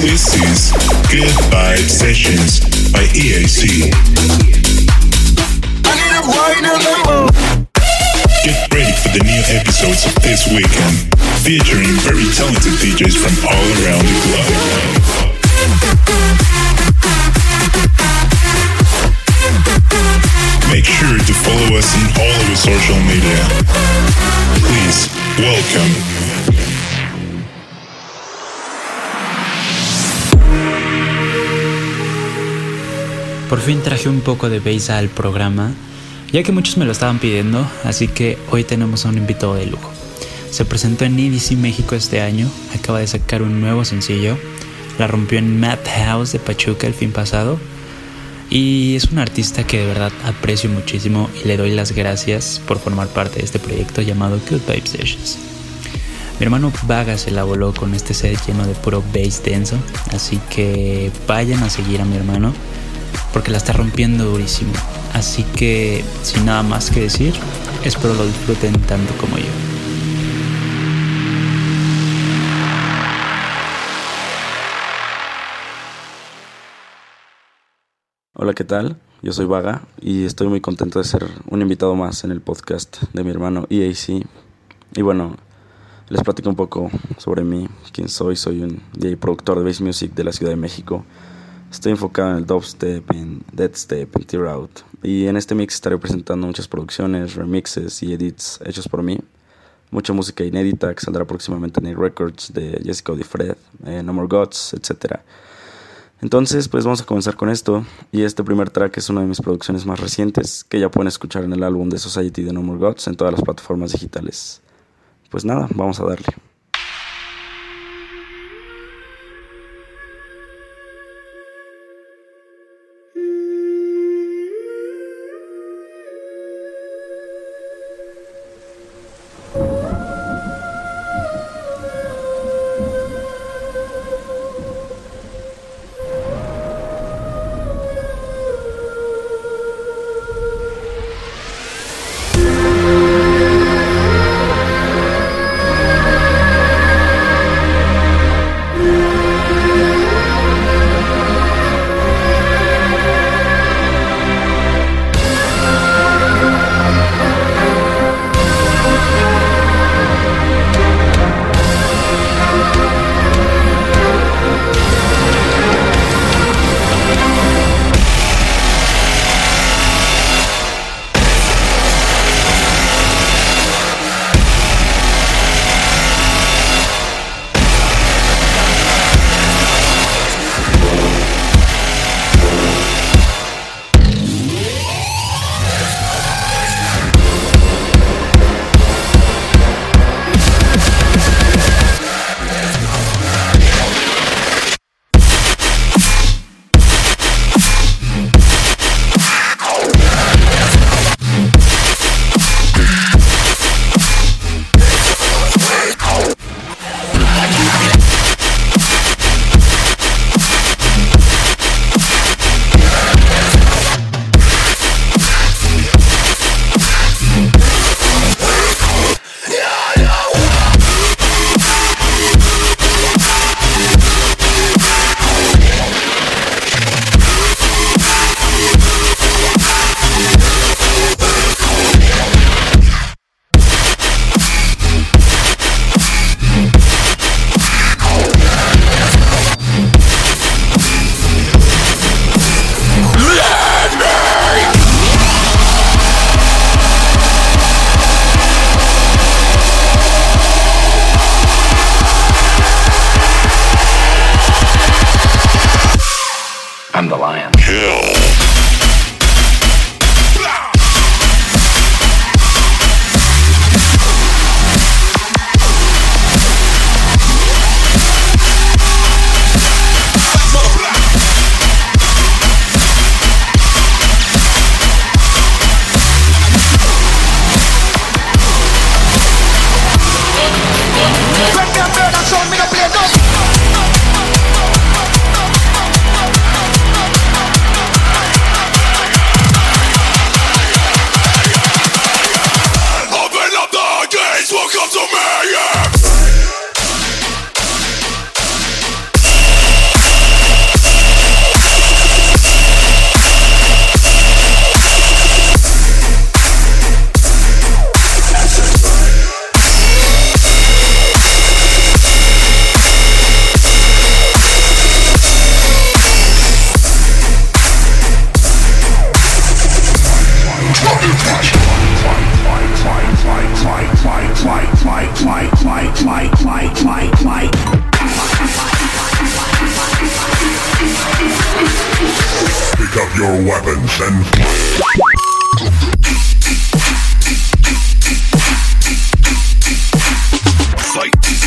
This is Good Vibe Sessions by EAC. Get ready for the new episodes of this weekend, featuring very talented DJs from all around the globe. Make sure to follow us on all of our social media. Please, welcome Por fin traje un poco de bass al programa, ya que muchos me lo estaban pidiendo, así que hoy tenemos a un invitado de lujo. Se presentó en EDC México este año, acaba de sacar un nuevo sencillo, la rompió en Madhouse de Pachuca el fin pasado, y es un artista que de verdad aprecio muchísimo y le doy las gracias por formar parte de este proyecto llamado Good Vibe Sessions. Mi hermano Vaga se la voló con este set lleno de puro bass denso, así que vayan a seguir a mi hermano porque la está rompiendo durísimo. Así que, sin nada más que decir, espero lo disfruten tanto como yo. Hola, ¿qué tal? Yo soy Vaga y estoy muy contento de ser un invitado más en el podcast de mi hermano EAC. Y bueno, les platico un poco sobre mí, quién soy. Soy un DJ productor de bass music de la Ciudad de México. Estoy enfocado en el dubstep, en deadstep, en tear out. Y en este mix estaré presentando muchas producciones, remixes y edits hechos por mí. Mucha música inédita que saldrá próximamente en el Records de Jessica Fred, eh, No More Gods, etc. Entonces, pues vamos a comenzar con esto. Y este primer track es una de mis producciones más recientes que ya pueden escuchar en el álbum de Society de No More Gods en todas las plataformas digitales. Pues nada, vamos a darle. I'm the lion. Kill. Your weapons and fight.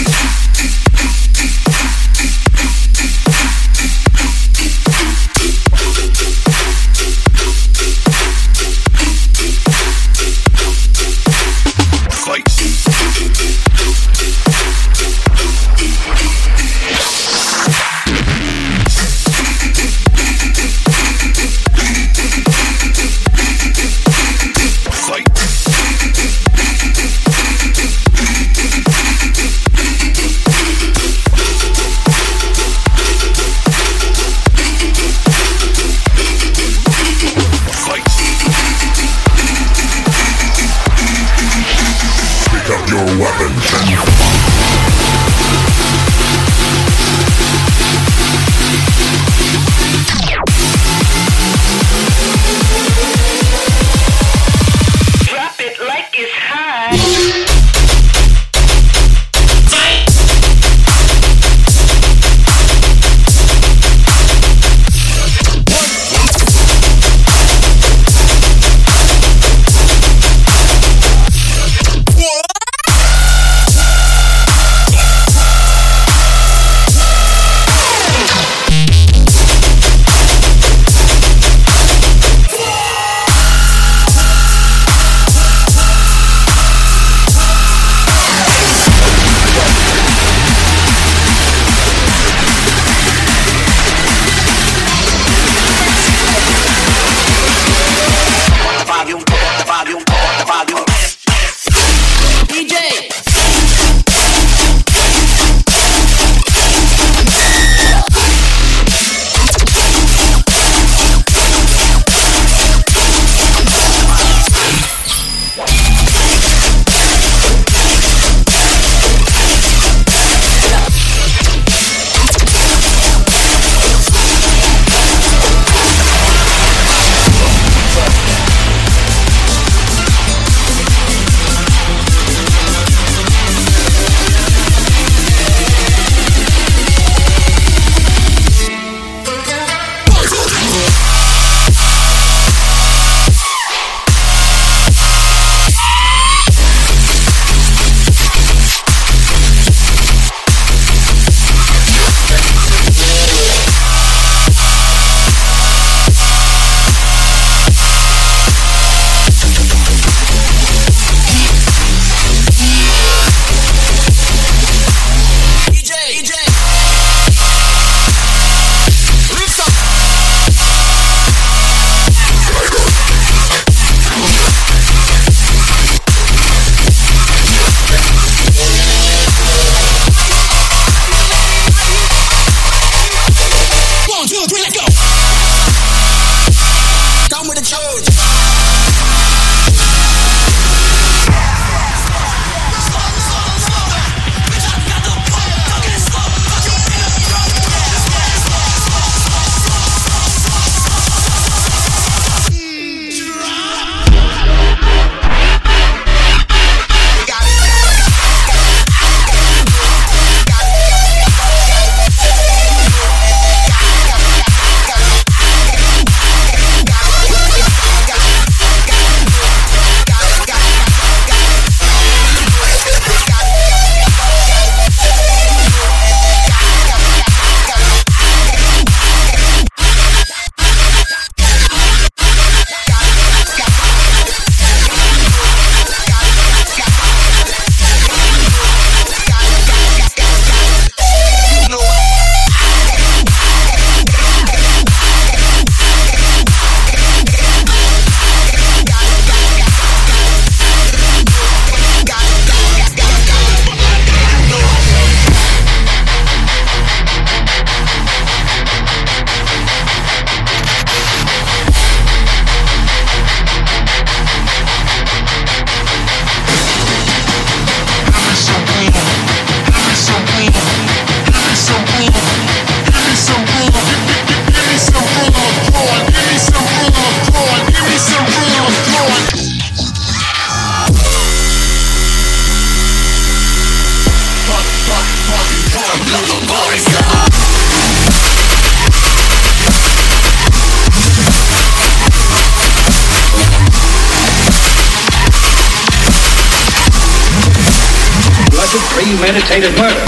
premeditated murder.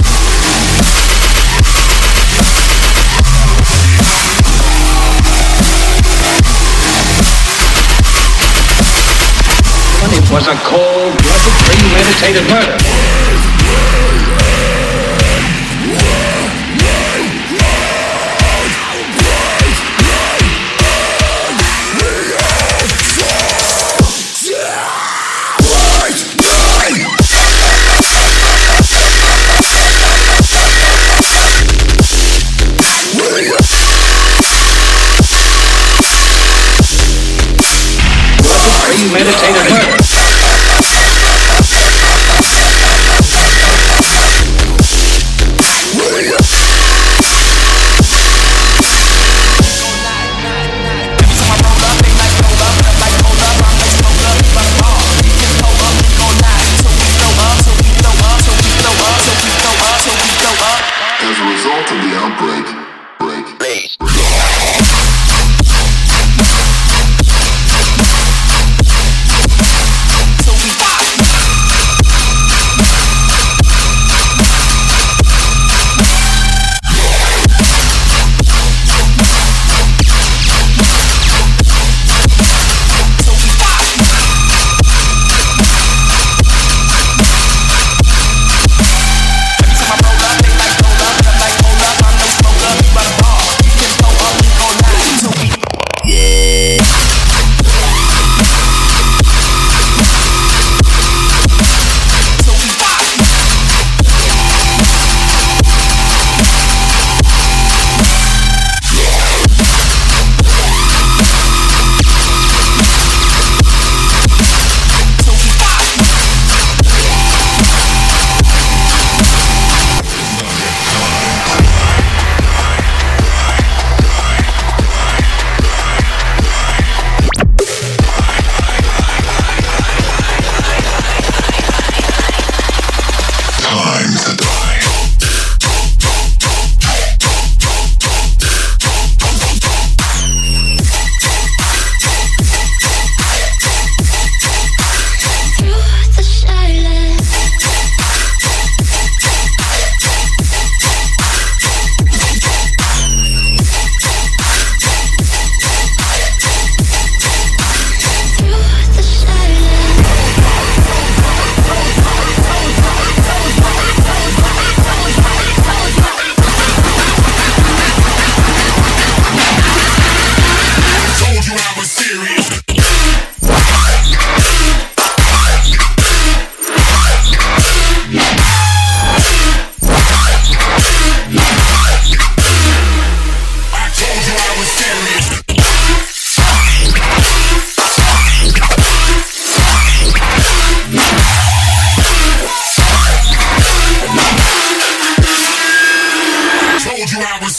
It was a cold-blooded premeditated murder.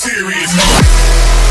serious.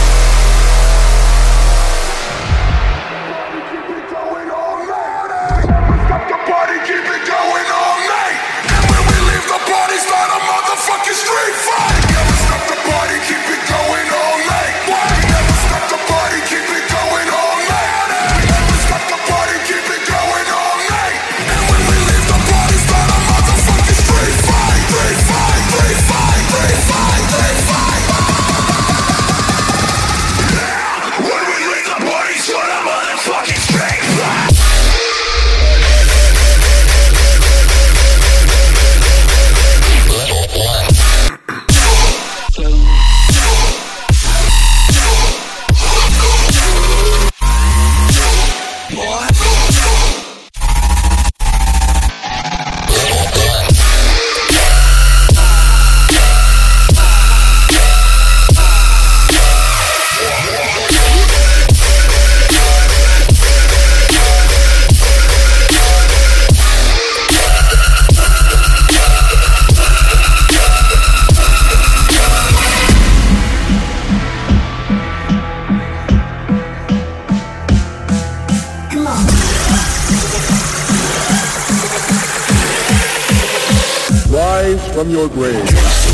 from your grave.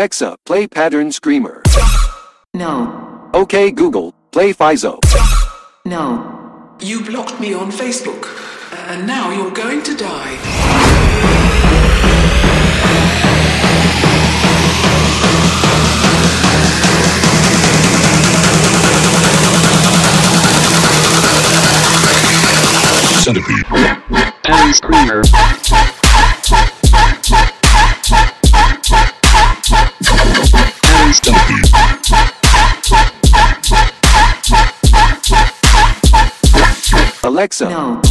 Alexa, play Pattern Screamer. No. Okay, Google, play Fizo. No. You blocked me on Facebook, and now you're going to die. Centipede. Pattern Screamer. Alexa, No.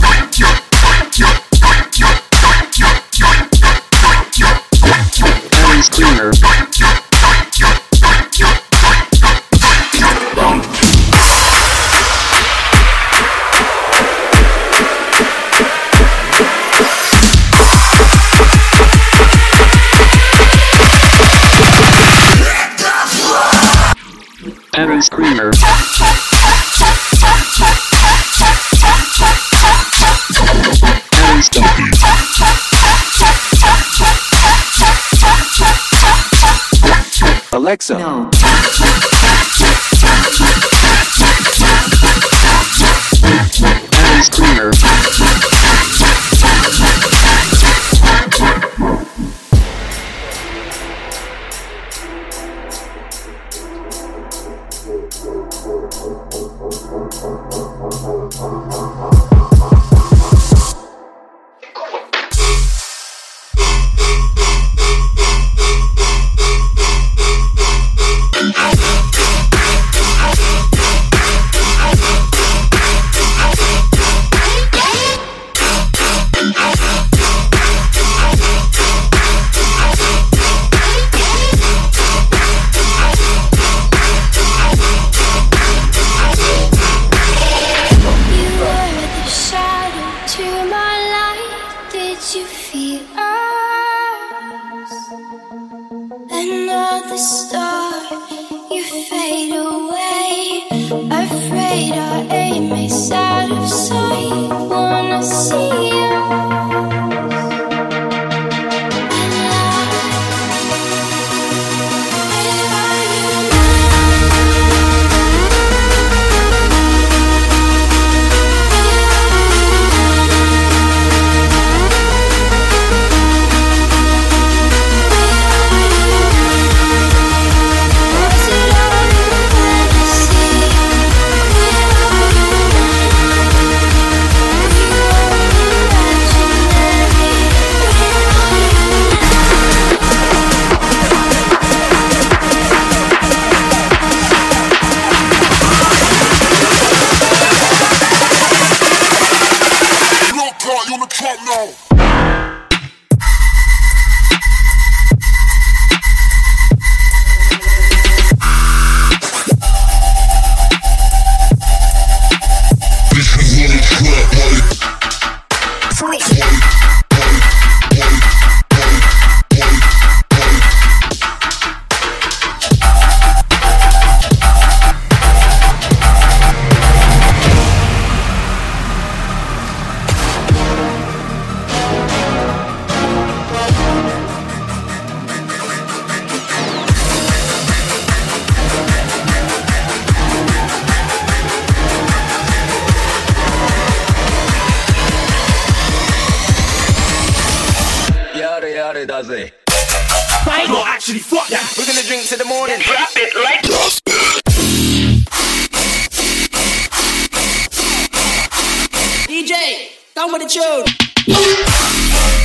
Alexa, No. No, actually, fuck that. We're gonna drink to the morning. Drop it like DJ, come with the tune.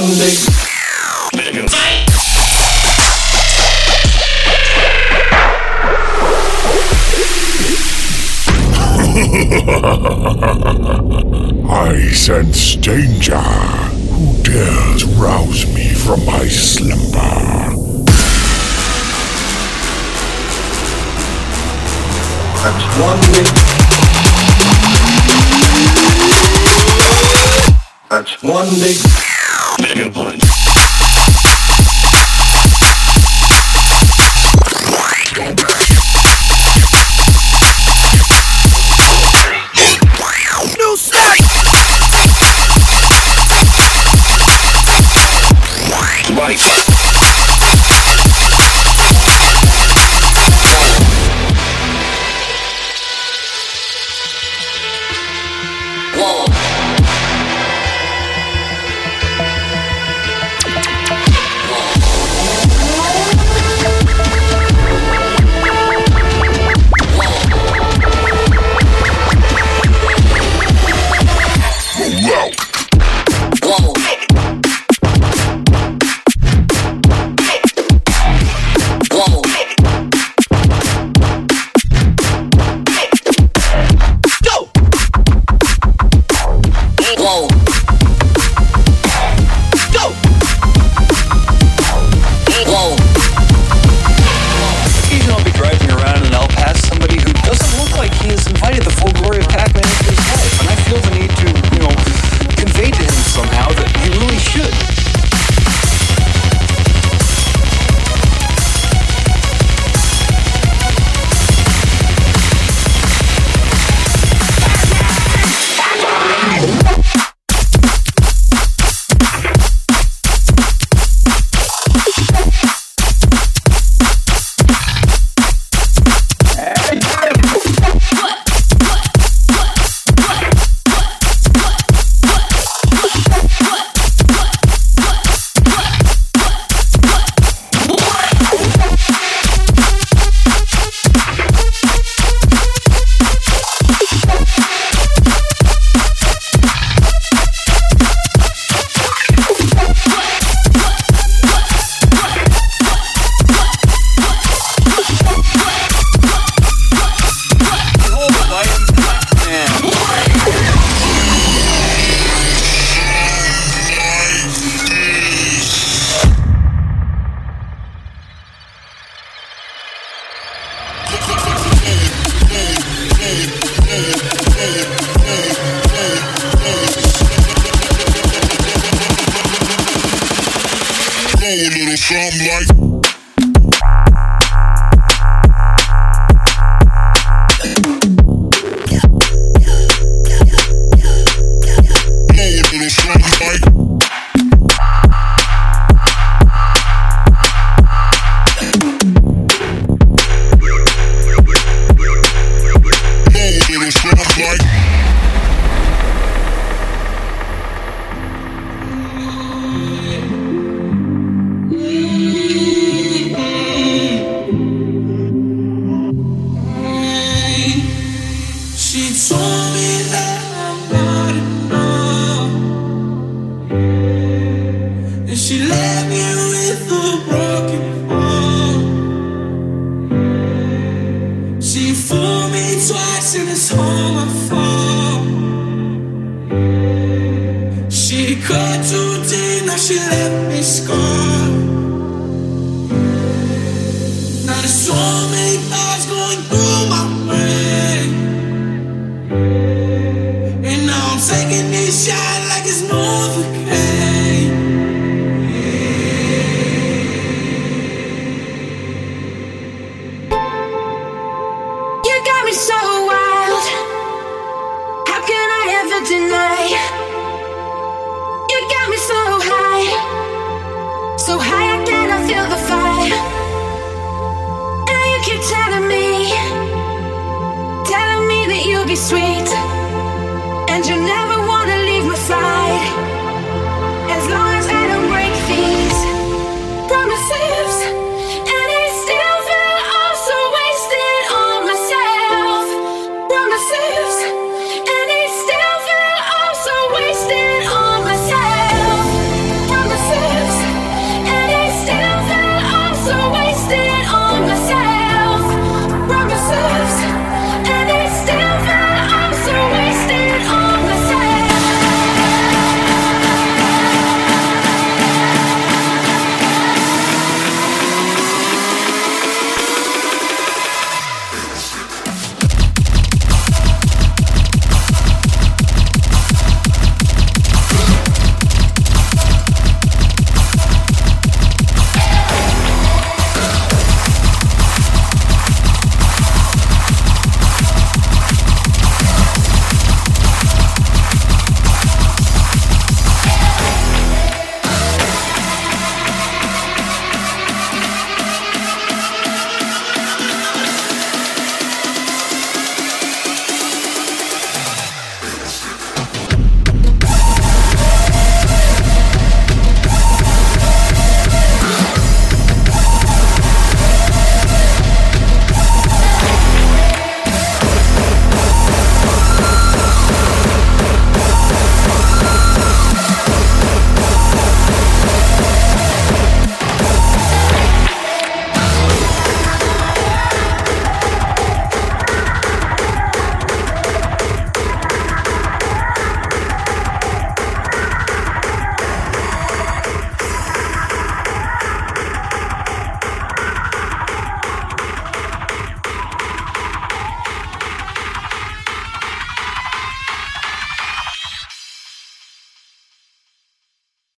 That's one day. I sense danger. Who dares rouse me from my slumber? That's one day. That's one day.